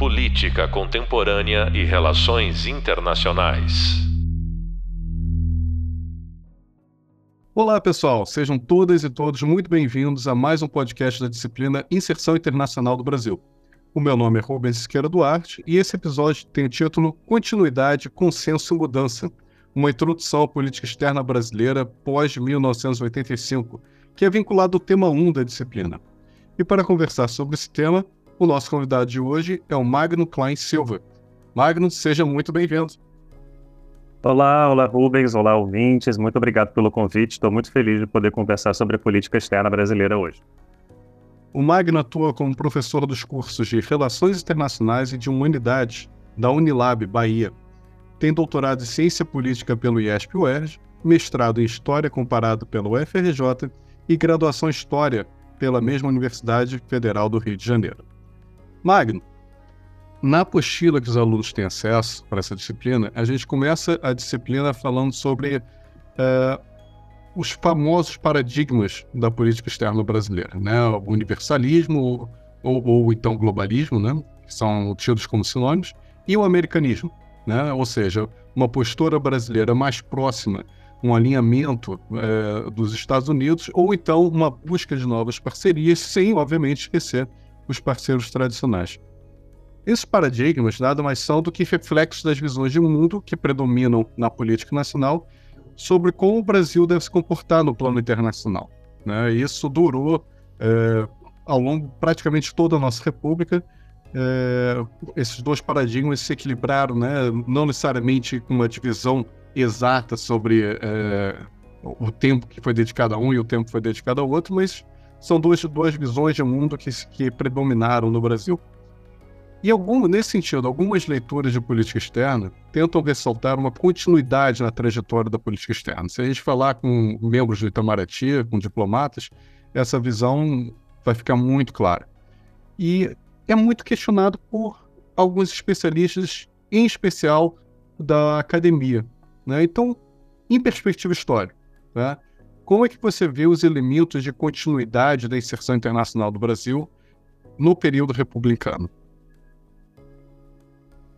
Política Contemporânea e Relações Internacionais. Olá, pessoal. Sejam todas e todos muito bem-vindos a mais um podcast da disciplina Inserção Internacional do Brasil. O meu nome é Rubens Siqueira Duarte e esse episódio tem o título Continuidade, Consenso e Mudança, uma introdução à política externa brasileira pós-1985, que é vinculado ao tema 1 da disciplina. E para conversar sobre esse tema, o nosso convidado de hoje é o Magno Klein Silva. Magno, seja muito bem-vindo. Olá, olá Rubens, olá ouvintes, muito obrigado pelo convite. Estou muito feliz de poder conversar sobre a política externa brasileira hoje. O Magno atua como professor dos cursos de Relações Internacionais e de Humanidades da Unilab, Bahia. Tem doutorado em Ciência Política pelo IESP-UERJ, mestrado em História comparado pelo UFRJ e graduação em História pela mesma Universidade Federal do Rio de Janeiro. Magno, na apostila que os alunos têm acesso para essa disciplina, a gente começa a disciplina falando sobre uh, os famosos paradigmas da política externa brasileira, né? O universalismo ou, ou então globalismo, né? Que são tidos como sinônimos, e o americanismo, né? Ou seja, uma postura brasileira mais próxima, um alinhamento uh, dos Estados Unidos, ou então uma busca de novas parcerias, sem, obviamente, esquecer os parceiros tradicionais. Esses paradigmas nada mais são do que reflexos das visões de mundo que predominam na política nacional sobre como o Brasil deve se comportar no plano internacional. Né? Isso durou é, ao longo praticamente toda a nossa república. É, esses dois paradigmas se equilibraram, né? não necessariamente com uma divisão exata sobre é, o tempo que foi dedicado a um e o tempo que foi dedicado ao outro, mas são duas, duas visões de mundo que, que predominaram no Brasil. E algum, nesse sentido, algumas leituras de política externa tentam ressaltar uma continuidade na trajetória da política externa. Se a gente falar com membros do Itamaraty, com diplomatas, essa visão vai ficar muito clara. E é muito questionado por alguns especialistas, em especial da academia. Né? Então, em perspectiva histórica, né? Como é que você vê os elementos de continuidade da inserção internacional do Brasil no período republicano?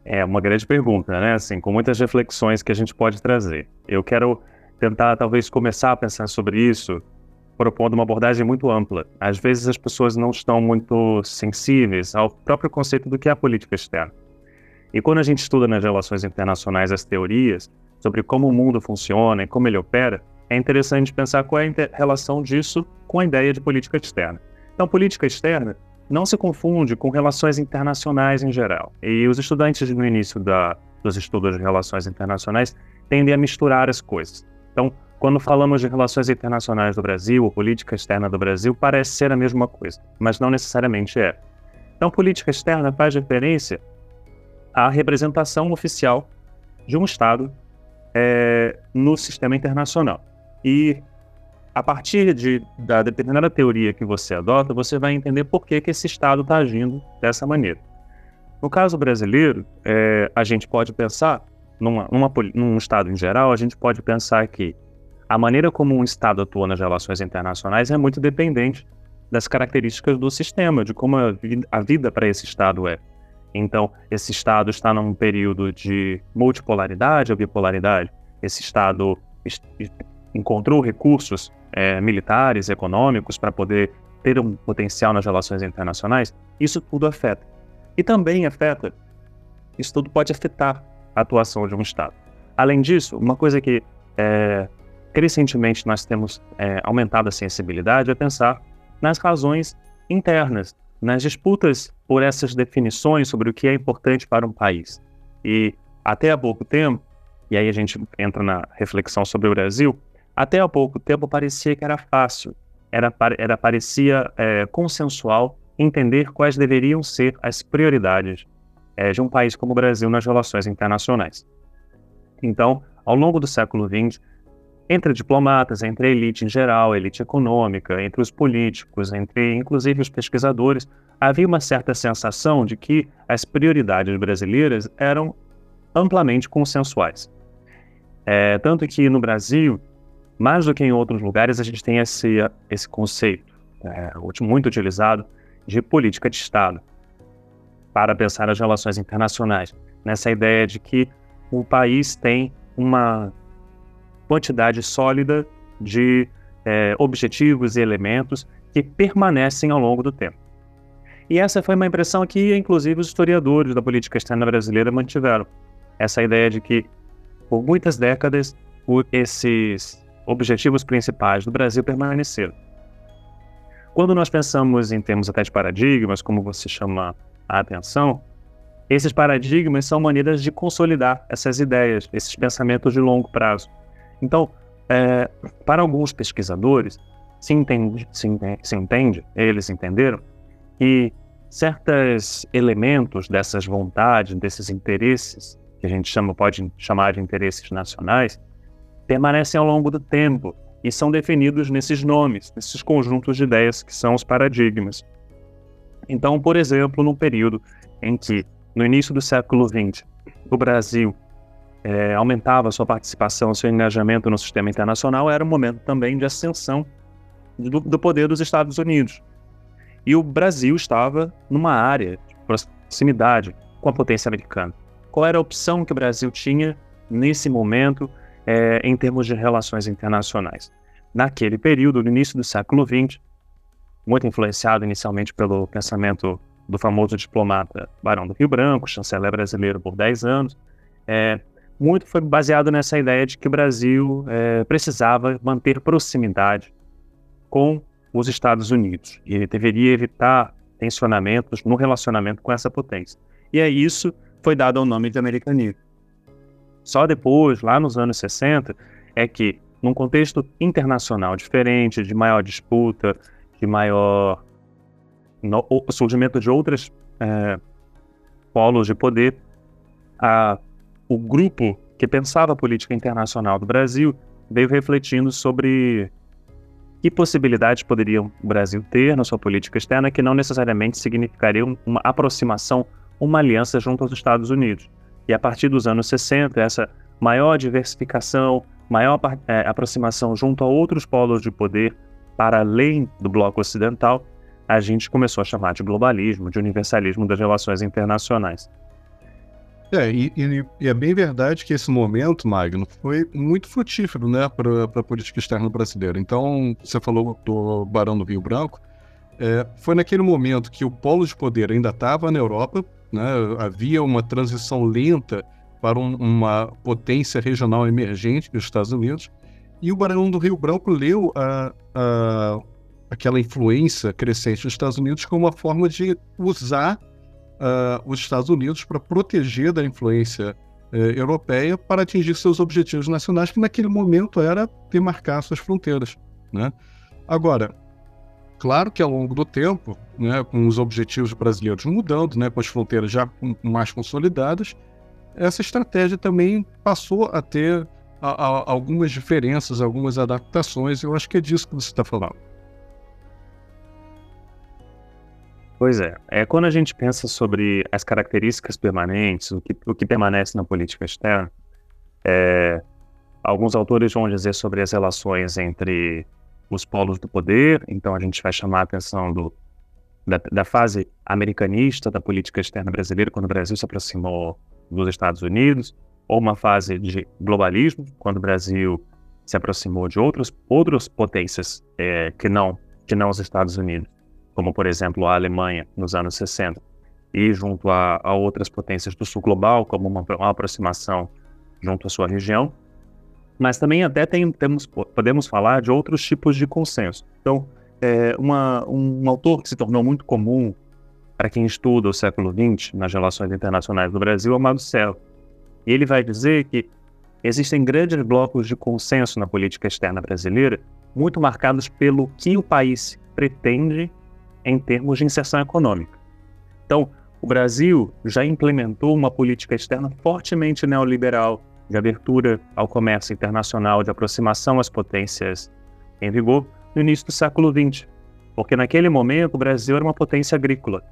É uma grande pergunta, né? Assim, com muitas reflexões que a gente pode trazer. Eu quero tentar, talvez, começar a pensar sobre isso propondo uma abordagem muito ampla. Às vezes as pessoas não estão muito sensíveis ao próprio conceito do que é a política externa. E quando a gente estuda nas relações internacionais as teorias sobre como o mundo funciona e como ele opera, é interessante pensar qual é a relação disso com a ideia de política externa. Então, política externa não se confunde com relações internacionais em geral. E os estudantes no início da, dos estudos de relações internacionais tendem a misturar as coisas. Então, quando falamos de relações internacionais do Brasil ou política externa do Brasil, parece ser a mesma coisa, mas não necessariamente é. Então, política externa faz referência à representação oficial de um Estado é, no sistema internacional. E a partir de, da determinada teoria que você adota, você vai entender por que, que esse Estado está agindo dessa maneira. No caso brasileiro, é, a gente pode pensar, numa, numa, num Estado em geral, a gente pode pensar que a maneira como um Estado atua nas relações internacionais é muito dependente das características do sistema, de como a a vida para esse Estado é. Então, esse Estado está num período de multipolaridade ou bipolaridade. Esse Estado encontrou recursos é, militares, econômicos, para poder ter um potencial nas relações internacionais, isso tudo afeta. E também afeta, isso tudo pode afetar a atuação de um Estado. Além disso, uma coisa que é, crescentemente nós temos é, aumentado a sensibilidade é pensar nas razões internas, nas disputas por essas definições sobre o que é importante para um país. E até há pouco tempo, e aí a gente entra na reflexão sobre o Brasil, até há pouco tempo parecia que era fácil, era, era parecia é, consensual entender quais deveriam ser as prioridades é, de um país como o Brasil nas relações internacionais. Então, ao longo do século XX, entre diplomatas, entre a elite em geral, a elite econômica, entre os políticos, entre inclusive os pesquisadores, havia uma certa sensação de que as prioridades brasileiras eram amplamente consensuais. É, tanto que no Brasil, mais do que em outros lugares, a gente tem esse, esse conceito, é, muito utilizado, de política de Estado. para pensar as relações internacionais, nessa ideia de que o país tem uma quantidade sólida de é, objetivos e elementos que permanecem ao longo do tempo. E essa foi uma impressão que, inclusive, os historiadores da política externa brasileira mantiveram. Essa ideia de que, por muitas décadas, esses objetivos principais do Brasil permaneceram. Quando nós pensamos em termos até de paradigmas, como você chama a atenção, esses paradigmas são maneiras de consolidar essas ideias, esses pensamentos de longo prazo. Então, é, para alguns pesquisadores, se entende, se entende, se entende, eles entenderam, que certos elementos dessas vontades, desses interesses, que a gente chama, pode chamar de interesses nacionais, permanecem ao longo do tempo e são definidos nesses nomes, nesses conjuntos de ideias que são os paradigmas. Então, por exemplo, num período em que, no início do século XX, o Brasil é, aumentava sua participação, seu engajamento no sistema internacional, era um momento também de ascensão do, do poder dos Estados Unidos. E o Brasil estava numa área de proximidade com a potência americana. Qual era a opção que o Brasil tinha nesse momento é, em termos de relações internacionais? Naquele período, no início do século XX, muito influenciado inicialmente pelo pensamento do famoso diplomata Barão do Rio Branco, chanceler brasileiro por 10 anos, é, muito foi baseado nessa ideia de que o Brasil é, precisava manter proximidade com os Estados Unidos e ele deveria evitar tensionamentos no relacionamento com essa potência. E é isso foi dado ao nome de americanismo. Só depois, lá nos anos 60, é que, num contexto internacional diferente, de maior disputa, de maior no, surgimento de outros é, polos de poder, a, o grupo que pensava a política internacional do Brasil veio refletindo sobre que possibilidades poderia o Brasil ter na sua política externa que não necessariamente significariam uma aproximação, uma aliança junto aos Estados Unidos. E a partir dos anos 60, essa maior diversificação, maior é, aproximação junto a outros polos de poder para além do bloco ocidental, a gente começou a chamar de globalismo, de universalismo das relações internacionais. É, e, e, e, é bem verdade que esse momento, Magno, foi muito frutífero né, para a política externa brasileira. Então, você falou do Barão do Rio Branco, é, foi naquele momento que o polo de poder ainda estava na Europa, né, havia uma transição lenta para um, uma potência regional emergente dos Estados Unidos, e o Barão do Rio Branco leu a, a, aquela influência crescente dos Estados Unidos como uma forma de usar uh, os Estados Unidos para proteger da influência uh, europeia para atingir seus objetivos nacionais, que naquele momento era demarcar suas fronteiras. Né? Agora, claro que ao longo do tempo, né, com os objetivos brasileiros mudando, né, com as fronteiras já mais consolidadas, essa estratégia também passou a ter a, a, algumas diferenças, algumas adaptações. Eu acho que é disso que você está falando. Pois é. é. Quando a gente pensa sobre as características permanentes, o que, o que permanece na política externa, é, alguns autores vão dizer sobre as relações entre os polos do poder, então a gente vai chamar a atenção do, da, da, fase americanista da política externa brasileira, quando o Brasil se aproximou dos Estados Unidos, ou uma fase de globalismo, quando o Brasil se aproximou de outros, outras potências é, que, não, que não os Estados Unidos como por exemplo a Alemanha nos anos 60, e junto a, a outras potências do sul global, como uma, uma, aproximação junto à sua região. Mas também até tem, temos, podemos falar de outros tipos de consenso. Então, é, uma, um autor que se tornou muito comum para quem estuda o século XX nas relações internacionais do Brasil é o. E ele vai dizer que existem grandes blocos de consenso na política externa brasileira, muito marcados pelo que o país pretende em termos de inserção econômica. Então, o Brasil já implementou uma política externa fortemente neoliberal, de abertura ao comércio internacional, de aproximação às potências em vigor no início do século XX, porque naquele momento o Brasil era uma potência agrícola,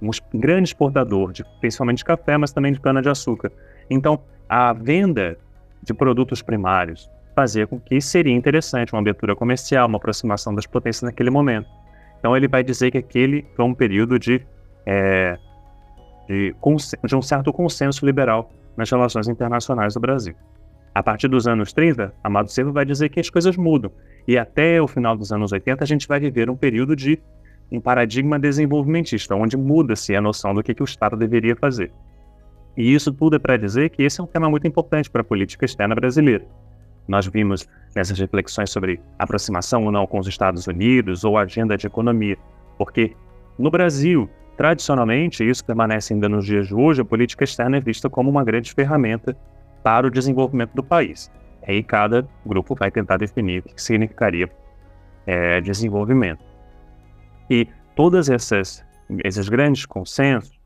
um grande exportador, de, principalmente de café, mas também de cana-de-açúcar. Então, a venda de produtos primários fazia com que seria interessante uma abertura comercial, uma aproximação das potências naquele momento. Então ele vai dizer que aquele foi um período de é, de, de um certo consenso liberal nas relações internacionais do Brasil. A partir dos anos 30, Amado Servo vai dizer que as coisas mudam. E até o final dos anos 80, a gente vai viver um período de um paradigma desenvolvimentista, onde muda-se a noção do que, que o Estado deveria fazer. E isso tudo é para dizer que esse é um tema muito importante para a política externa brasileira. Nós vimos nessas reflexões sobre aproximação ou não com os Estados Unidos ou agenda de economia, porque no Brasil, tradicionalmente, isso permanece ainda nos dias de hoje, a política externa é vista como uma grande ferramenta para o desenvolvimento do país. Aí cada grupo vai tentar definir o que significaria é, desenvolvimento. E todas essas esses grandes consensos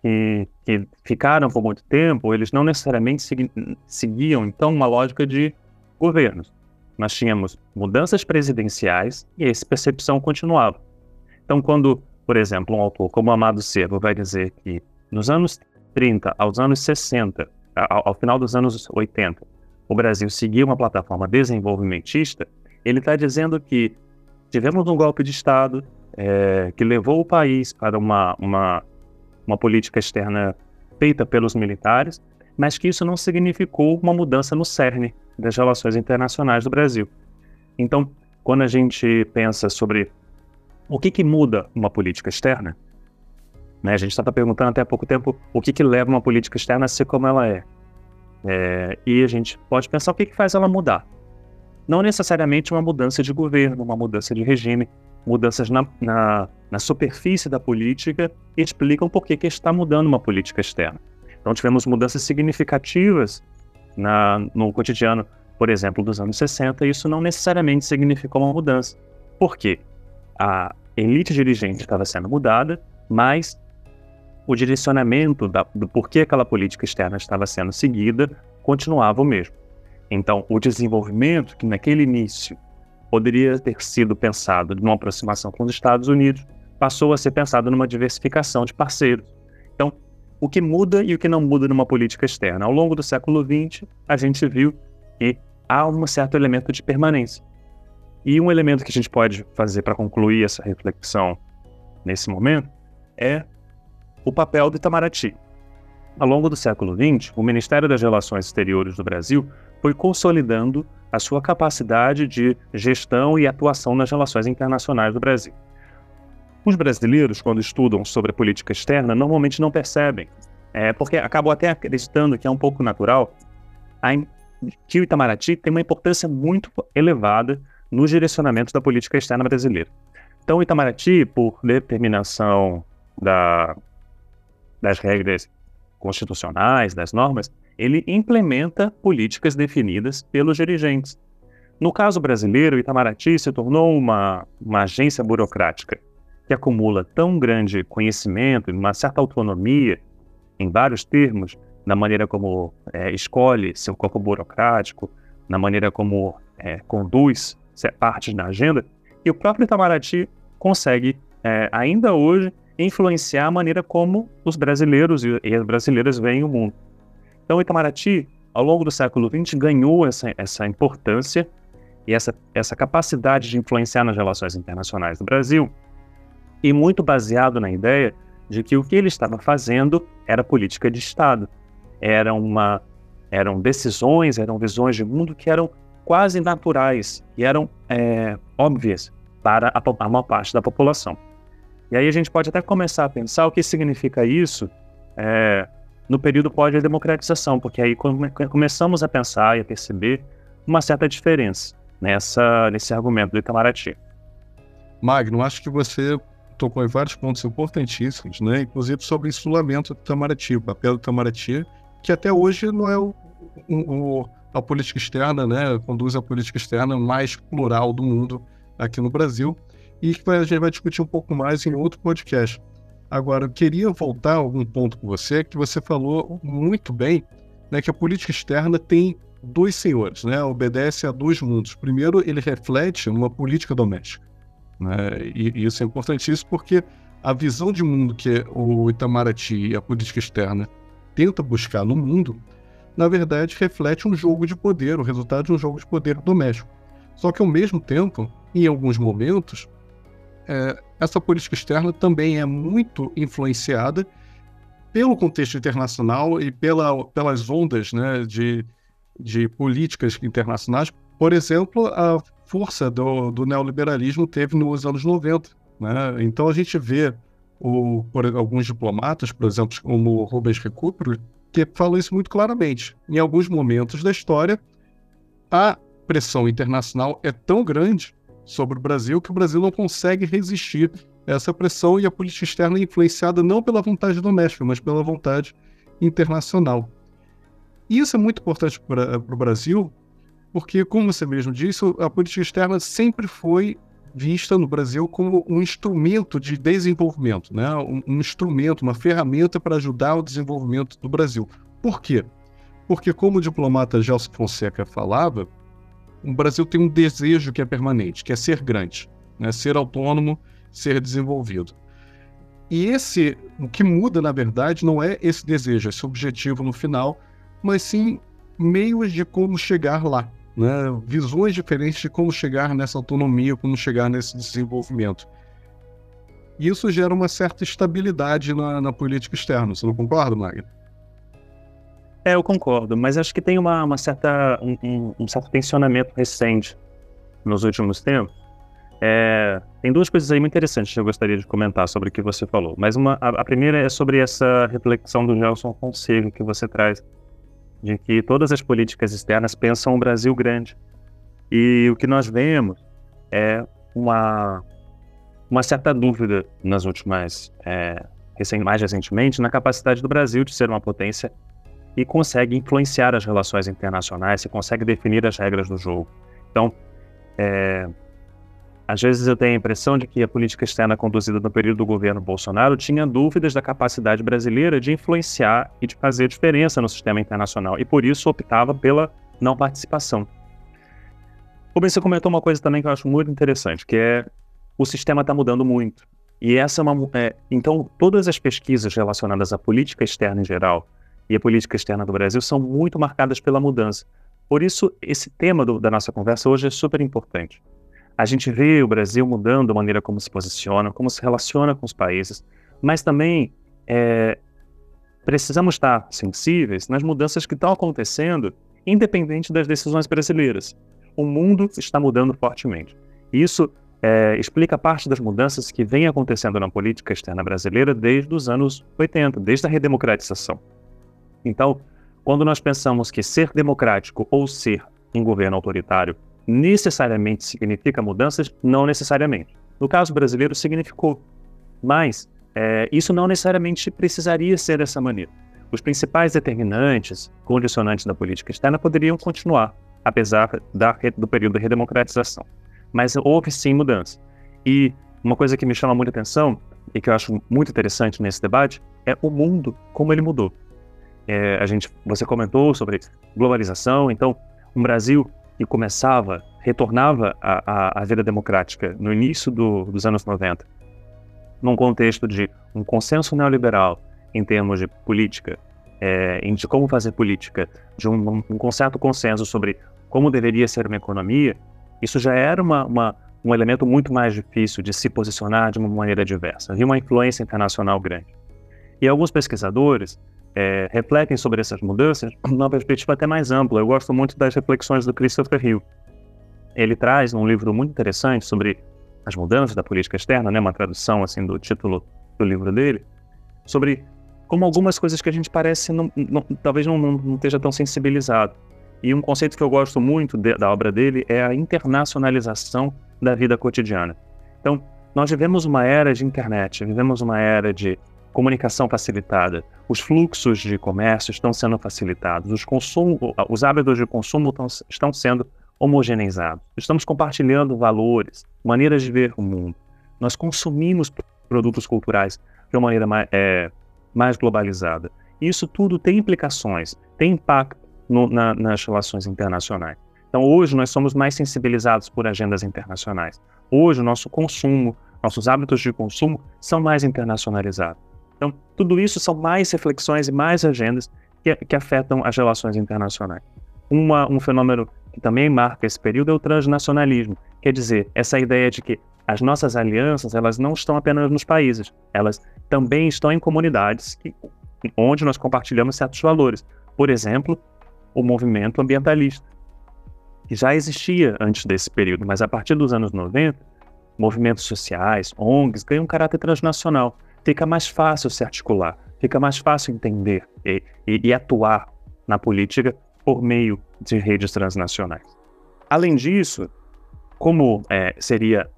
que, que ficaram por muito tempo, eles não necessariamente segui, seguiam então uma lógica de governos. Nós tínhamos mudanças presidenciais e essa percepção continuava. Então, quando, por exemplo, um autor como Amado Servo vai dizer que nos anos 30 aos anos 60 ao, ao final dos anos 80, o Brasil seguiu uma plataforma desenvolvimentista, ele está dizendo que tivemos um golpe de Estado é, que levou o país para uma, uma, uma política externa feita pelos militares, mas que isso não significou uma mudança no cerne das relações internacionais do Brasil. Então, quando a gente pensa sobre o que, que muda uma política externa, né? A gente estava perguntando até há pouco tempo o que, que leva uma política externa a ser como ela é. é e a gente pode pensar o que, que faz ela mudar. Não necessariamente uma mudança de governo, uma mudança de regime, mudanças na, na, na superfície da política explicam por que, que está mudando uma política externa. Então tivemos mudanças significativas na, no cotidiano, por exemplo, dos anos 60, e isso não necessariamente significou uma mudança. Por quê? A elite dirigente estava sendo mudada, mas o direcionamento da, do porquê aquela política externa estava sendo seguida continuava o mesmo. Então, o desenvolvimento, que naquele início poderia ter sido pensado numa aproximação com os Estados Unidos, passou a ser pensado numa diversificação de parceiros. Então, o que muda e o que não muda numa política externa? Ao longo do século XX, a gente viu que há um certo elemento de permanência. E um elemento que a gente pode fazer para concluir essa reflexão nesse momento é o papel do Itamaraty. Ao longo do século XX, o Ministério das Relações Exteriores do Brasil foi consolidando a sua capacidade de gestão e atuação nas relações internacionais do Brasil. Os brasileiros, quando estudam sobre política externa, normalmente não percebem, é, porque acabam até acreditando que é um pouco natural, que o Itamaraty tem uma importância muito elevada no direcionamento da política externa brasileira. Então, o Itamaraty, por determinação da das regras constitucionais, das normas, ele implementa políticas definidas pelos dirigentes. No caso brasileiro, Itamaraty se tornou uma, uma agência burocrática que acumula tão grande conhecimento e uma certa autonomia, em vários termos, na maneira como é, escolhe seu corpo burocrático, na maneira como é, conduz partes da agenda, e o próprio Itamaraty consegue, é, ainda hoje, influenciar a maneira como os brasileiros e as brasileiras veem o mundo. Então, Itamaraty, ao longo do século XX, ganhou essa, essa importância e essa, essa capacidade de influenciar nas relações internacionais do Brasil, e muito baseado na ideia de que o que ele estava fazendo era política de Estado. Era uma, eram decisões, eram visões de mundo que eram quase naturais e eram é, óbvias para a, a maior parte da população. E aí a gente pode até começar a pensar o que significa isso é, no período pós-democratização, porque aí come começamos a pensar e a perceber uma certa diferença nessa, nesse argumento do Itamaraty. Magno, acho que você tocou em vários pontos importantíssimos, né? inclusive sobre o insulamento do Itamaraty, o papel do Itamaraty, que até hoje não é o, o, a política externa, né? conduz a política externa mais plural do mundo aqui no Brasil e que a gente vai discutir um pouco mais em outro podcast. Agora, eu queria voltar a algum ponto com você, que você falou muito bem, né, que a política externa tem dois senhores, né, obedece a dois mundos. Primeiro, ele reflete uma política doméstica. Né, e, isso é importantíssimo porque a visão de mundo que o Itamaraty e a política externa tenta buscar no mundo, na verdade, reflete um jogo de poder, o resultado de um jogo de poder doméstico. Só que, ao mesmo tempo, em alguns momentos, é, essa política externa também é muito influenciada pelo contexto internacional e pela, pelas ondas né, de, de políticas internacionais. Por exemplo, a força do, do neoliberalismo teve nos anos 90. Né? Então a gente vê o, por alguns diplomatas, por exemplo, como Rubens Recupero, que falam isso muito claramente. Em alguns momentos da história, a pressão internacional é tão grande sobre o Brasil que o Brasil não consegue resistir a essa pressão e a política externa é influenciada não pela vontade doméstica, mas pela vontade internacional. E isso é muito importante para o Brasil, porque, como você mesmo disse, a política externa sempre foi vista no Brasil como um instrumento de desenvolvimento, né? um, um instrumento, uma ferramenta para ajudar o desenvolvimento do Brasil. Por quê? Porque, como o diplomata Gelson Fonseca falava, o Brasil tem um desejo que é permanente, que é ser grande, né? ser autônomo, ser desenvolvido. E esse, o que muda, na verdade, não é esse desejo, esse objetivo no final, mas sim meios de como chegar lá né, visões diferentes de como chegar nessa autonomia, como chegar nesse desenvolvimento. Isso gera uma certa estabilidade na, na política externa. Você não concorda, Magno? É, eu concordo, mas acho que tem uma, uma certa, um, um, um, certo tensionamento recente nos últimos tempos. É, tem duas coisas aí muito interessantes que eu gostaria de comentar sobre o que você falou. Mas uma, a, a primeira é sobre essa reflexão do Gelson Fonseca que você traz de que todas as políticas externas pensam o Brasil grande. E o que nós vemos é uma, uma certa dúvida nas últimas, é, mais recentemente, na capacidade do Brasil de ser uma potência e consegue influenciar as relações internacionais, se consegue definir as regras do jogo. Então, é, às vezes eu tenho a impressão de que a política externa conduzida no período do governo Bolsonaro tinha dúvidas da capacidade brasileira de influenciar e de fazer diferença no sistema internacional e por isso optava pela não participação. O Ben, você comentou uma coisa também que eu acho muito interessante, que é o sistema está mudando muito. E essa é uma. É, então, todas as pesquisas relacionadas à política externa em geral e à política externa do Brasil são muito marcadas pela mudança. Por isso, esse tema do, da nossa conversa hoje é super importante. A gente vê o Brasil mudando a maneira como se posiciona, como se relaciona com os países, mas também é, precisamos estar sensíveis nas mudanças que estão acontecendo, independente das decisões brasileiras. O mundo está mudando fortemente. Isso é, explica parte das mudanças que vem acontecendo na política externa brasileira desde os anos 80, desde a redemocratização. Então, quando nós pensamos que ser democrático ou ser um governo autoritário necessariamente significa mudanças? Não necessariamente. No caso brasileiro, significou. Mas é, isso não necessariamente precisaria ser dessa maneira. Os principais determinantes, condicionantes da política externa poderiam continuar, apesar da, do período de redemocratização. Mas houve sim mudança. E uma coisa que me chama muita atenção e que eu acho muito interessante nesse debate é o mundo, como ele mudou. É, a gente, você comentou sobre globalização, então um Brasil que começava, retornava à, à, vida democrática no início do, dos anos 90, num contexto de um consenso neoliberal em termos de política, é, de como fazer política, de um, um concerto consenso sobre como deveria ser uma economia, isso já era uma, uma, um elemento muito mais difícil de se posicionar de uma maneira diversa. Havia uma influência internacional grande. E alguns pesquisadores é, refletem sobre essas mudanças numa perspectiva até mais ampla. Eu gosto muito das reflexões do Christopher Hill. Ele traz um livro muito interessante sobre as mudanças da política externa, né, uma tradução assim do título do livro dele, sobre como algumas coisas que a gente parece não, não, talvez não, não, esteja tão sensibilizado. E um conceito que eu gosto muito de, da obra dele é a internacionalização da vida cotidiana. Então, nós vivemos uma era de internet, vivemos uma era de comunicação facilitada, os fluxos de comércio estão sendo facilitados, os, consumo, os hábitos de consumo estão, estão sendo homogeneizados. Estamos compartilhando valores, maneiras de ver o mundo. Nós consumimos produtos culturais de uma maneira mais, é, mais globalizada. Isso tudo tem implicações, tem impacto no, na, nas relações internacionais. Então, hoje, nós somos mais sensibilizados por agendas internacionais. Hoje, o nosso consumo, nossos hábitos de consumo são mais internacionalizados. Então, tudo isso são mais reflexões e mais agendas que, que afetam as relações internacionais. Uma, um fenômeno que também marca esse período é o transnacionalismo, quer dizer, essa ideia de que as nossas alianças elas não estão apenas nos países, elas também estão em comunidades que onde nós compartilhamos certos valores. Por exemplo, o movimento ambientalista, que já existia antes desse período, mas a partir dos anos 90, movimentos sociais, ONGs, ganham um caráter transnacional. Fica mais fácil se articular, fica mais fácil entender e, e, e atuar na política por meio de redes transnacionais. Além disso, como é, seria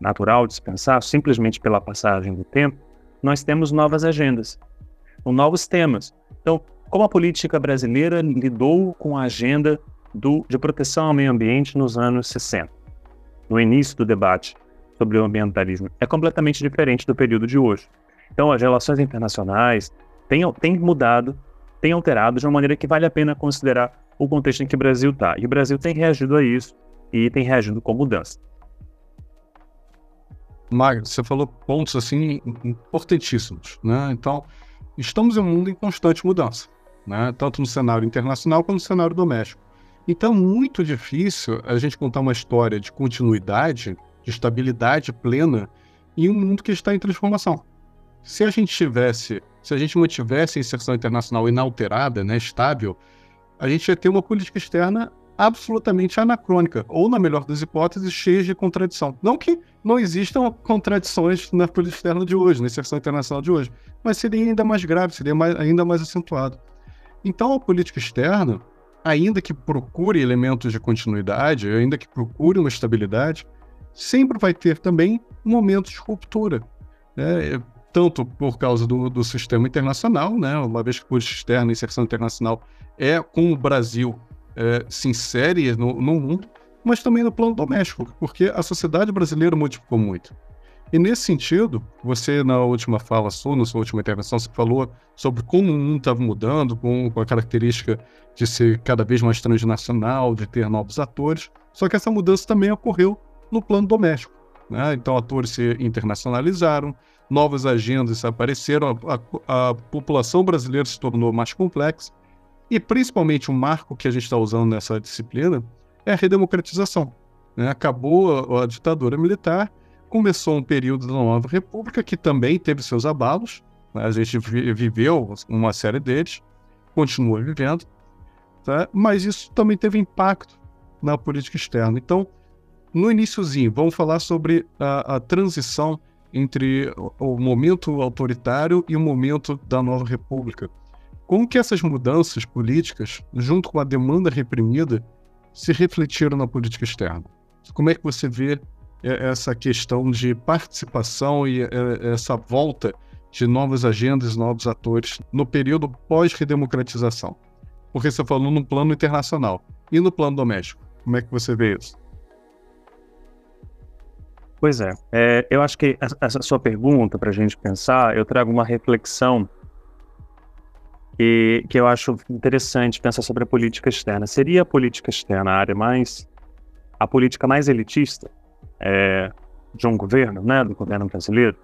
natural dispensar, simplesmente pela passagem do tempo, nós temos novas agendas, novos temas. Então, como a política brasileira lidou com a agenda do, de proteção ao meio ambiente nos anos 60, no início do debate sobre o ambientalismo, é completamente diferente do período de hoje. Então, as relações internacionais têm, têm mudado, têm alterado de uma maneira que vale a pena considerar o contexto em que o Brasil está. E o Brasil tem reagido a isso e tem reagido com mudança. Magno, você falou pontos assim importantíssimos, né? Então, estamos em um mundo em constante mudança, né? Tanto no cenário internacional quanto no cenário doméstico. Então, muito difícil a gente contar uma história de continuidade, de estabilidade plena em um mundo que está em transformação. Se a gente tivesse, se a gente mantivesse a inserção internacional inalterada, né, estável, a gente ia ter uma política externa absolutamente anacrônica, ou, na melhor das hipóteses, cheia de contradição. Não que não existam contradições na política externa de hoje, na inserção internacional de hoje, mas seria ainda mais grave, seria mais, ainda mais acentuado. Então, a política externa, ainda que procure elementos de continuidade, ainda que procure uma estabilidade, sempre vai ter também momentos de ruptura. Né? Tanto por causa do, do sistema internacional, né? uma vez que política externa e inserção internacional é com o Brasil é, se insere no, no mundo, mas também no plano doméstico, porque a sociedade brasileira modificou muito. E nesse sentido, você na última fala sua, na sua última intervenção, você falou sobre como o mundo estava mudando, com, com, a característica de ser cada vez mais transnacional, de ter novos atores. Só que essa mudança também ocorreu no plano doméstico. Né? Então, atores se internacionalizaram, novas agendas apareceram, a, a, a população brasileira se tornou mais complexa. E principalmente o marco que a gente está usando nessa disciplina é a redemocratização. Né? Acabou a, a, ditadura militar, começou um período da nova república que também teve seus abalos. Né? A gente vi, viveu uma série deles, continua vivendo, tá? mas isso também teve impacto na política externa. Então, no iníciozinho, vamos falar sobre a, a transição entre o, momento autoritário e o momento da nova república. Como que essas mudanças políticas, junto com a demanda reprimida, se refletiram na política externa? Como é que você vê é, essa questão de participação e é, essa volta de novas agendas, novos atores no período pós-redemocratização? Porque você falou no plano internacional e no plano doméstico. Como é que você vê isso? Pois é, é eu acho que essa sua pergunta, para a gente pensar, eu trago uma reflexão e que eu acho interessante pensar sobre a política externa. Seria a política externa a área mais a política mais elitista é, de um governo, né, do governo brasileiro?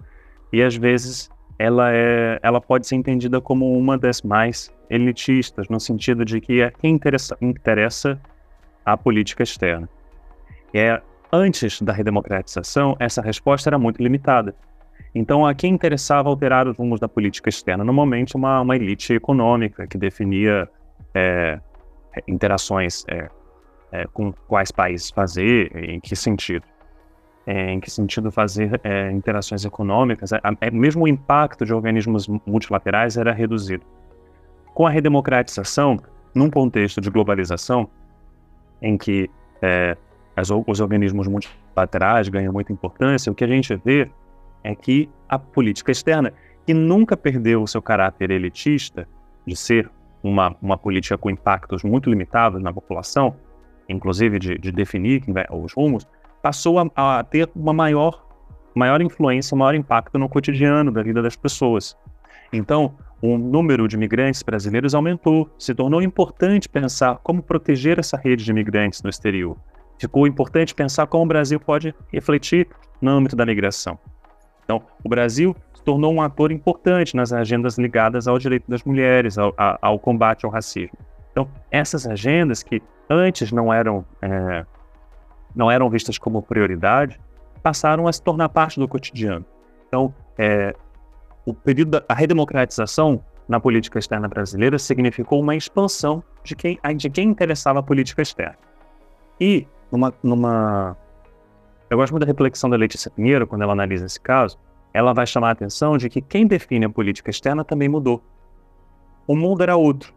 E às vezes ela é, ela pode ser entendida como uma das mais elitistas, no sentido de que é quem interessa, interessa a política externa. É, antes da redemocratização, essa resposta era muito limitada. Então, a quem interessava alterar os rumos da política externa? Normalmente, uma, uma elite econômica que definia é, interações é, é, com quais países fazer, em que sentido. É, em que sentido fazer é, interações econômicas, é, mesmo o impacto de organismos multilaterais era reduzido. Com a redemocratização, num contexto de globalização, em que as, os organismos multilaterais ganham muita importância, o que a gente vê é que a política externa, que nunca perdeu o seu caráter elitista, de ser uma, uma política com impactos muito limitados na população, inclusive de, de definir os rumos, passou a, a, ter uma maior, maior influência, maior impacto no cotidiano da vida das pessoas. Então, o número de imigrantes brasileiros aumentou, se tornou importante pensar como proteger essa rede de imigrantes no exterior. Ficou importante pensar como o Brasil pode refletir no âmbito da migração. Então, o Brasil se tornou um ator importante nas agendas ligadas ao direito das mulheres, ao, ao combate ao racismo. Então, essas agendas que antes não eram, é, não eram vistas como prioridade, passaram a se tornar parte do cotidiano. Então, é, o período da a redemocratização na política externa brasileira significou uma expansão de quem, de quem interessava a política externa. E, numa, numa. Eu gosto muito da reflexão da Letícia Pinheiro, quando ela analisa esse caso, ela vai chamar a atenção de que quem define a política externa também mudou. O mundo era outro,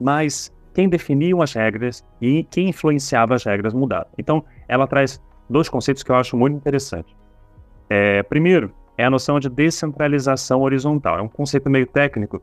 mas quem definiam as regras e quem influenciava as regras mudaram. Então, ela traz dois conceitos que eu acho muito interessantes. É, primeiro, é a noção de descentralização horizontal. É um conceito meio técnico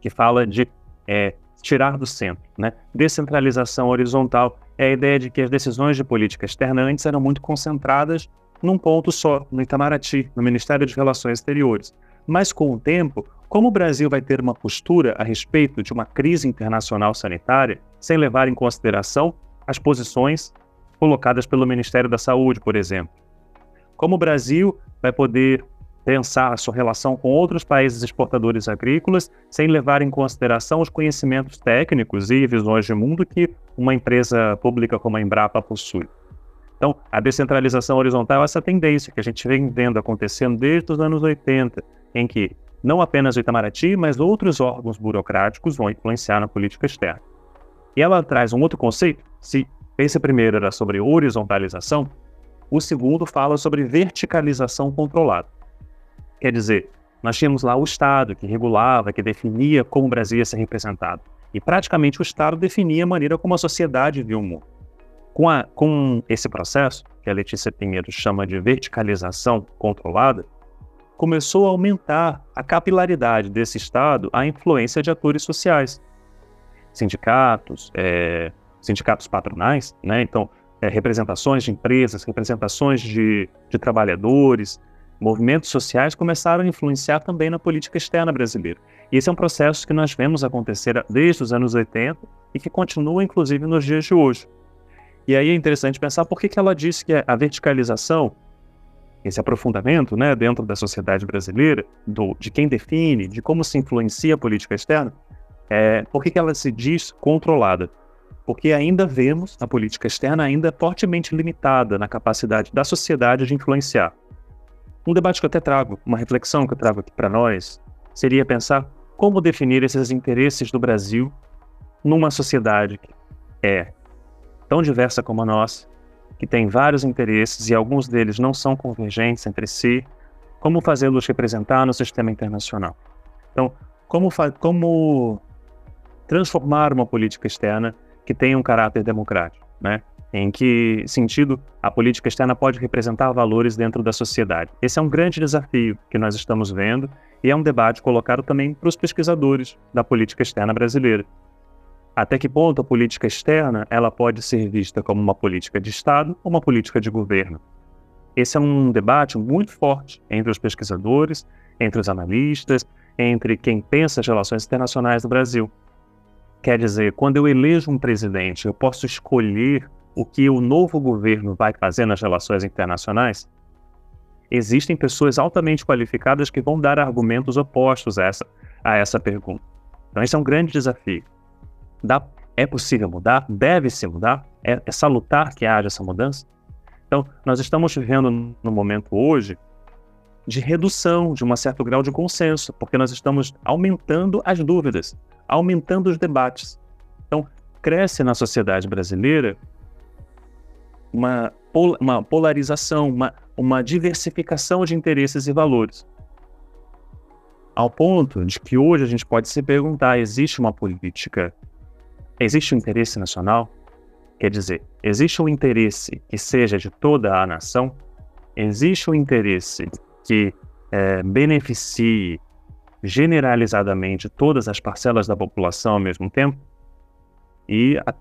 que fala de é, tirar do centro. Né? Descentralização horizontal é a ideia de que as decisões de política externa antes eram muito concentradas num ponto só, no Itamaraty, no Ministério de Relações Exteriores. Mas com o tempo, como o Brasil vai ter uma postura a respeito de uma crise internacional sanitária, sem levar em consideração as posições colocadas pelo Ministério da Saúde, por exemplo? Como o Brasil vai poder pensar a sua relação com outros países exportadores agrícolas sem levar em consideração os conhecimentos técnicos e visões de mundo que uma empresa pública como a Embrapa possui. Então, a descentralização horizontal é essa tendência que a gente vem vendo acontecendo desde os anos 80, em que não apenas o Itamaraty, mas outros órgãos burocráticos vão influenciar na política externa. E ela traz um outro conceito, se esse primeiro era sobre horizontalização, o segundo fala sobre verticalização controlada. Quer dizer, nós tínhamos lá o Estado que regulava, que definia como o Brasil ia ser representado. E praticamente o Estado definia a maneira como a sociedade viu o mundo. Com, a, com esse processo, que a Letícia Pinheiro chama de verticalização controlada, começou a aumentar a capilaridade desse Estado à influência de atores sociais. Sindicatos, é, sindicatos patronais, né? então, é, representações de empresas, representações de, de trabalhadores, movimentos sociais começaram a influenciar também na política externa brasileira. E esse é um processo que nós vemos acontecer desde os anos 80 e que continua, inclusive, nos dias de hoje. E aí é interessante pensar por que, que ela disse que a verticalização, esse aprofundamento né, dentro da sociedade brasileira, do, de quem define, de como se influencia a política externa, é, por que, que ela se diz controlada? Porque ainda vemos a política externa ainda fortemente limitada na capacidade da sociedade de influenciar. Um debate que eu até trago, uma reflexão que eu trago aqui para nós, seria pensar como definir esses interesses do Brasil numa sociedade que é tão diversa como a nossa, que tem vários interesses e alguns deles não são convergentes entre si, como fazê-los representar no sistema internacional. Então, como, como transformar uma política externa que tenha um caráter democrático, né? Em que sentido a política externa pode representar valores dentro da sociedade? Esse é um grande desafio que nós estamos vendo e é um debate colocado também para os pesquisadores da política externa brasileira. Até que ponto a política externa ela pode ser vista como uma política de Estado ou uma política de governo? Esse é um debate muito forte entre os pesquisadores, entre os analistas, entre quem pensa as relações internacionais do Brasil. Quer dizer, quando eu elejo um presidente, eu posso escolher o que o novo governo vai fazer nas relações internacionais, existem pessoas altamente qualificadas que vão dar argumentos opostos a essa, a essa pergunta. Então, esse é um grande desafio. Dá, é possível mudar? Deve-se mudar? É, é salutar que haja essa mudança? Então, nós estamos vivendo no momento hoje de redução de um certo grau de consenso, porque nós estamos aumentando as dúvidas, aumentando os debates. Então, cresce na sociedade brasileira uma, pol uma polarização, uma, uma diversificação de interesses e valores. Ao ponto de que hoje a gente pode se perguntar: existe uma política, existe um interesse nacional? Quer dizer, existe um interesse que seja de toda a nação? Existe um interesse que é, beneficie generalizadamente todas as parcelas da população ao mesmo tempo? E a,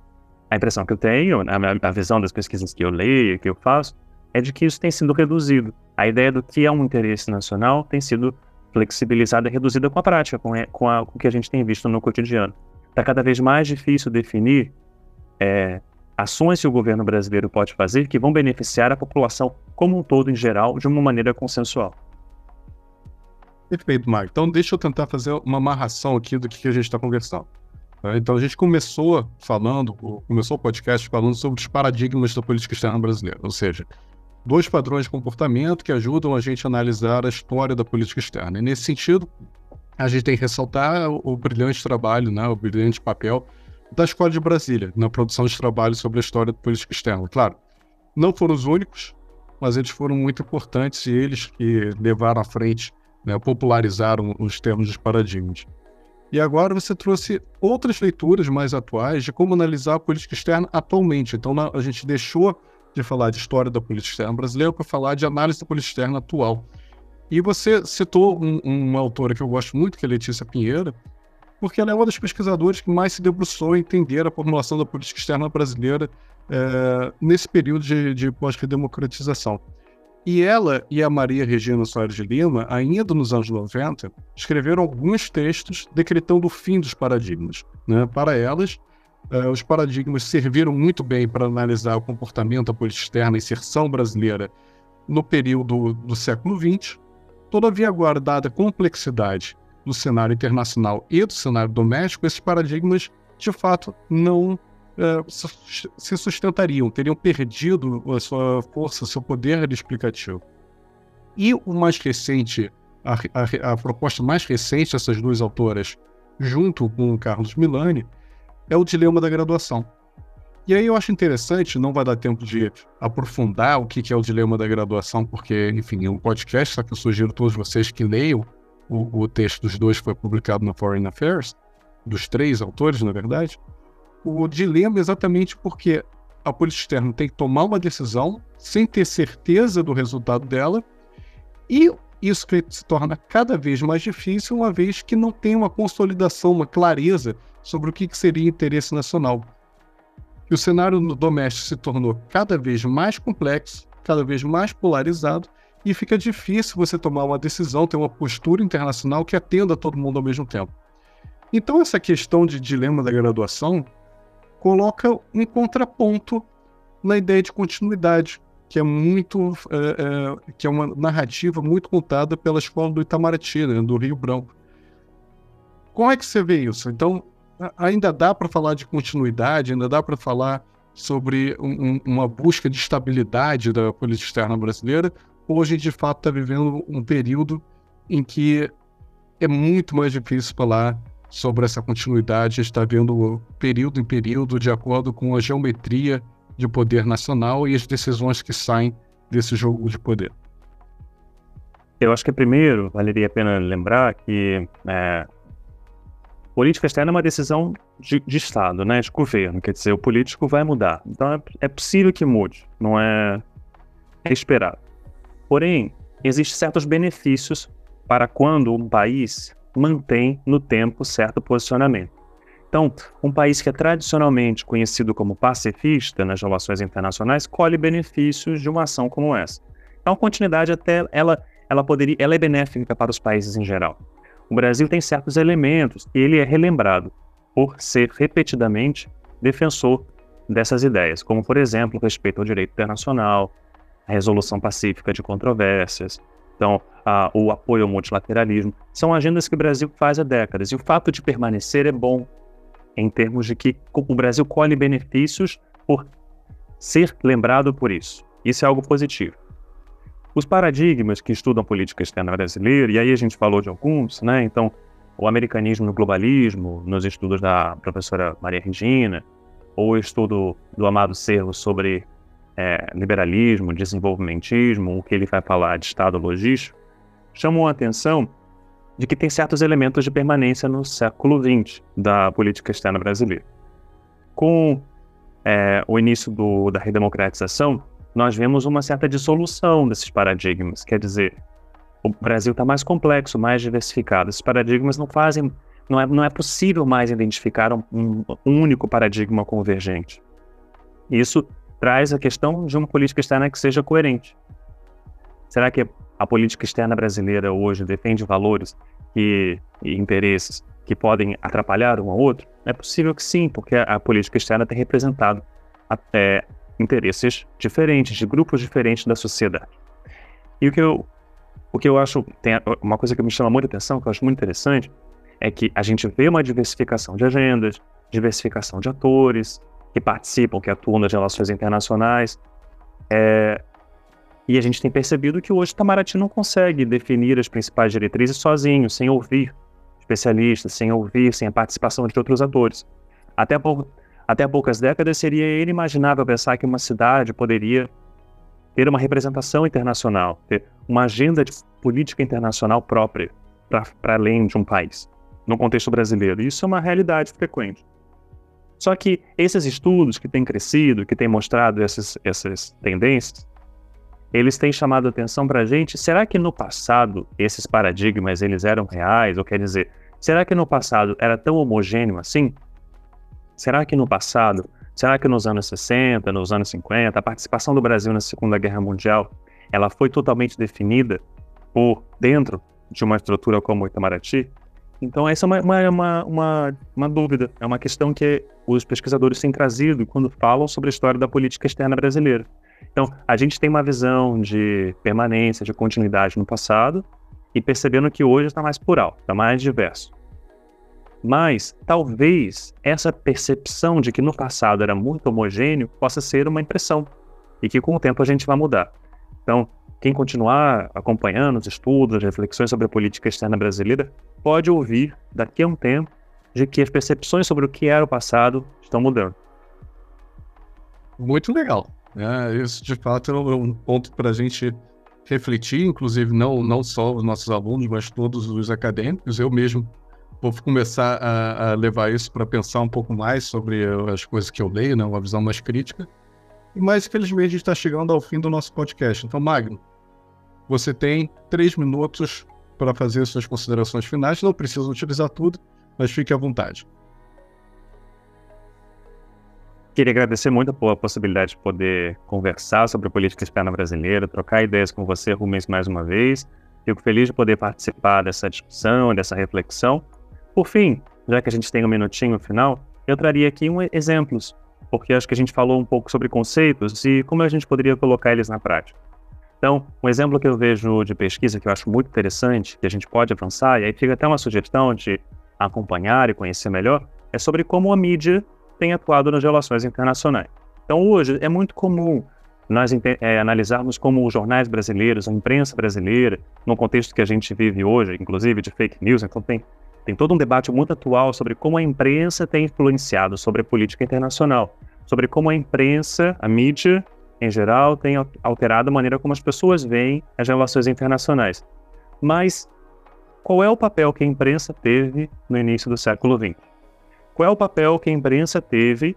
a impressão que eu tenho, a, a visão das pesquisas que eu leio, que eu faço, é de que isso tem sido reduzido. A ideia do que é um interesse nacional tem sido flexibilizada e reduzida com a prática, com, com, a, com o que a gente tem visto no cotidiano. Está cada vez mais difícil definir é, ações que o governo brasileiro pode fazer que vão beneficiar a população como um todo, em geral, de uma maneira consensual. Perfeito, Marco. Então, deixa eu tentar fazer uma amarração aqui do que a gente está conversando. Né? Então a gente começou falando, começou o podcast falando sobre os paradigmas da política externa brasileira, ou seja, dois padrões de comportamento que ajudam a gente a analisar a história da política externa. E nesse sentido, a gente tem que ressaltar o, brilhante trabalho, né, o brilhante papel da Escola de Brasília na produção de trabalho sobre a história da política externa. Claro, não foram os únicos, mas eles foram muito importantes e eles que levaram à frente, né, popularizaram os termos dos paradigmas. E agora você trouxe outras leituras mais atuais de como analisar a política externa atualmente. Então a gente deixou de falar de história da política externa brasileira para falar de análise da política externa atual. E você citou um, uma autora que eu gosto muito, que é Letícia Pinheiro, porque ela é uma das pesquisadoras que mais se debruçou em entender a formulação da política externa brasileira é, nesse período de, de pós-redemocratização. E ela e a Maria Regina Soares de Lima, ainda nos anos 90, escreveram alguns textos decretando o fim dos paradigmas. Né? Para elas, uh, os paradigmas serviram muito bem para analisar o comportamento da política externa e inserção brasileira no período do século XX. Todavia, agora, dada a complexidade do cenário internacional e do cenário doméstico, esses paradigmas, de fato, não se sustentariam, teriam perdido a sua força, seu poder explicativo. E o mais recente, a, a, a proposta mais recente dessas duas autoras, junto com o Carlos Milani, é o dilema da graduação. E aí eu acho interessante, não vai dar tempo de aprofundar o que é o dilema da graduação, porque, enfim, é um podcast, só que eu sugiro a todos vocês que leiam o, o texto dos dois foi publicado no Foreign Affairs, dos três autores, na verdade o dilema exatamente porque a política externa tem que tomar uma decisão sem ter certeza do resultado dela, e isso se torna cada vez mais difícil, uma vez que não tem uma consolidação, uma clareza sobre o que seria interesse nacional. E o cenário doméstico se tornou cada vez mais complexo, cada vez mais polarizado, e fica difícil você tomar uma decisão, ter uma postura internacional que atenda todo mundo ao mesmo tempo. Então, essa questão de dilema da graduação coloca um contraponto na ideia de continuidade, que é muito é, é, que é uma narrativa muito contada pela escola do Itamaraty, né, do Rio Branco. Como é que você vê isso? Então, ainda dá para falar de continuidade, ainda dá para falar sobre um, uma busca de estabilidade da política externa brasileira, ou a gente de fato está vivendo um período em que é muito mais difícil falar sobre essa continuidade está vendo período em período de acordo com a geometria de poder nacional e as decisões que saem desse jogo de poder. Eu acho que primeiro valeria a pena lembrar que é, política externa é uma decisão de, de, Estado, né, de governo, quer dizer, o político vai mudar. Então é, é possível que mude, não é, é esperado. Porém, existem certos benefícios para quando um país mantém no tempo certo posicionamento. Então, um país que é tradicionalmente conhecido como pacifista nas relações internacionais colhe benefícios de uma ação como essa. Então, a continuidade até ela, ela poderia, ela é benéfica para os países em geral. O Brasil tem certos elementos e ele é relembrado por ser repetidamente defensor dessas ideias, como por exemplo, respeito ao direito internacional, a resolução pacífica de controvérsias, então, a, o apoio ao multilateralismo, são agendas que o Brasil faz há décadas. E o fato de permanecer é bom, em termos de que o Brasil colhe benefícios por ser lembrado por isso. Isso é algo positivo. Os paradigmas que estudam política externa brasileira, e aí a gente falou de alguns, né? Então, o americanismo no globalismo, nos estudos da professora Maria Regina, ou o estudo do Amado Cerro sobre é, liberalismo, desenvolvimentismo, o que ele vai falar de Estado logístico, chamam a atenção de que tem certos elementos de permanência no século XX da política externa brasileira. Com é, o início do, da redemocratização, nós vemos uma certa dissolução desses paradigmas. Quer dizer, o Brasil está mais complexo, mais diversificado. Esses paradigmas não fazem, não é, não é possível mais identificar um, um único paradigma convergente. Isso traz a questão de uma política externa que seja coerente. Será que a política externa brasileira hoje defende valores e, e interesses que podem atrapalhar um ao outro? É possível que sim, porque a, a política externa tem representado até interesses diferentes, de grupos diferentes da sociedade. E o que eu, o que eu acho, tem uma coisa que me chama muita atenção, que eu acho muito interessante, é que a gente vê uma diversificação de agendas, diversificação de atores, que participam, que atuam nas relações internacionais. É, e a gente tem percebido que hoje o Itamaraty não consegue definir as principais diretrizes sozinho, sem ouvir especialistas, sem ouvir, sem a participação de outros atores. Até, até poucas décadas seria inimaginável pensar que uma cidade poderia ter uma representação internacional, ter uma agenda de política internacional própria para além de um país, no contexto brasileiro. Isso é uma realidade frequente. Só que esses estudos que têm crescido, que têm mostrado essas, essas tendências, eles têm chamado atenção para a gente. Será que no passado esses paradigmas eles eram reais? Ou quer dizer, será que no passado era tão homogêneo assim? Será que no passado, será que nos anos 60, nos anos 50, a participação do Brasil na Segunda Guerra Mundial, ela foi totalmente definida por dentro de uma estrutura como o Itamaraty? Então essa é uma, uma, uma, uma, dúvida, é uma questão que os pesquisadores têm trazido quando falam sobre a história da política externa brasileira. Então, a gente tem uma visão de permanência, de continuidade no passado, e percebendo que hoje está mais plural, está mais diverso. Mas talvez essa percepção de que no passado era muito homogêneo possa ser uma impressão e que com o tempo a gente vai mudar. Então, quem continuar acompanhando os estudos, as reflexões sobre a política externa brasileira, pode ouvir daqui a um tempo de que as percepções sobre o que era o passado estão mudando. Muito legal. É, isso, de fato, é um ponto para a gente refletir, inclusive não, não só os nossos alunos, mas todos os acadêmicos. Eu mesmo vou começar a, a levar isso para pensar um pouco mais sobre as coisas que eu leio, né, uma visão mais crítica. Mas, infelizmente, a gente está chegando ao fim do nosso podcast. Então, Magno, você tem três minutos para fazer suas considerações finais. Não precisa utilizar tudo, mas fique à vontade. Queria agradecer muito a possibilidade de poder conversar sobre a política externa brasileira, trocar ideias com você, Rumens, mais uma vez. Fico feliz de poder participar dessa discussão, dessa reflexão. Por fim, já que a gente tem um minutinho final, eu traria aqui um exemplos, porque acho que a gente falou um pouco sobre conceitos e como a gente poderia colocar eles na prática. Então, um exemplo que eu vejo de pesquisa que eu acho muito interessante, que a gente pode avançar, e aí fica até uma sugestão de acompanhar e conhecer melhor, é sobre como a mídia tem atuado nas relações internacionais. Então, hoje é muito comum nós é, analisarmos como os jornais brasileiros, a imprensa brasileira, no contexto que a gente vive hoje, inclusive de fake news, então tem, tem todo um debate muito atual sobre como a imprensa tem influenciado sobre a política internacional, sobre como a imprensa, a mídia, em geral, tem alterado a maneira como as pessoas veem as relações internacionais. Mas qual é o papel que a imprensa teve no início do século XX? qual é o papel que a imprensa teve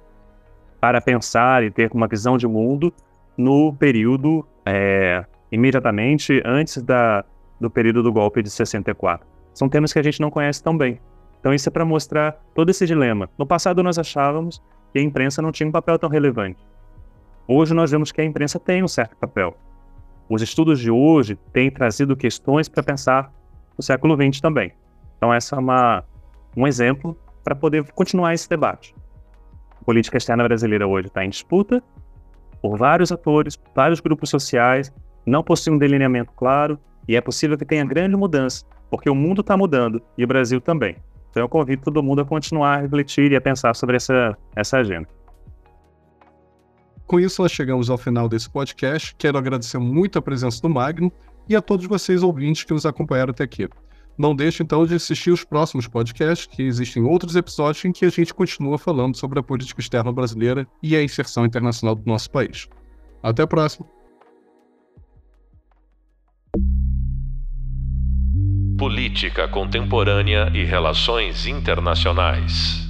para pensar e ter uma visão de mundo no período é, imediatamente antes da, do período do golpe de 64. São temas que a gente não conhece tão bem. Então isso é para mostrar todo esse dilema. No passado nós achávamos que a imprensa não tinha um papel tão relevante. Hoje nós vemos que a imprensa tem um certo papel. Os estudos de hoje têm trazido questões para pensar no século XX também. Então essa é uma, um exemplo para poder continuar esse debate. A política externa brasileira hoje está em disputa por vários atores, vários grupos sociais, não possui um delineamento claro e é possível que tenha grande mudança, porque o mundo está mudando e o Brasil também. Então eu convido todo mundo a continuar a refletir e a pensar sobre essa, essa agenda. Com isso, nós chegamos ao final desse podcast. Quero agradecer muito a presença do Magno e a todos vocês ouvintes que nos acompanharam até aqui. Não deixe então de assistir os próximos podcasts, que existem outros episódios em que a gente continua falando sobre a política externa brasileira e a inserção internacional do nosso país. Até a próxima! Política Contemporânea e Relações Internacionais.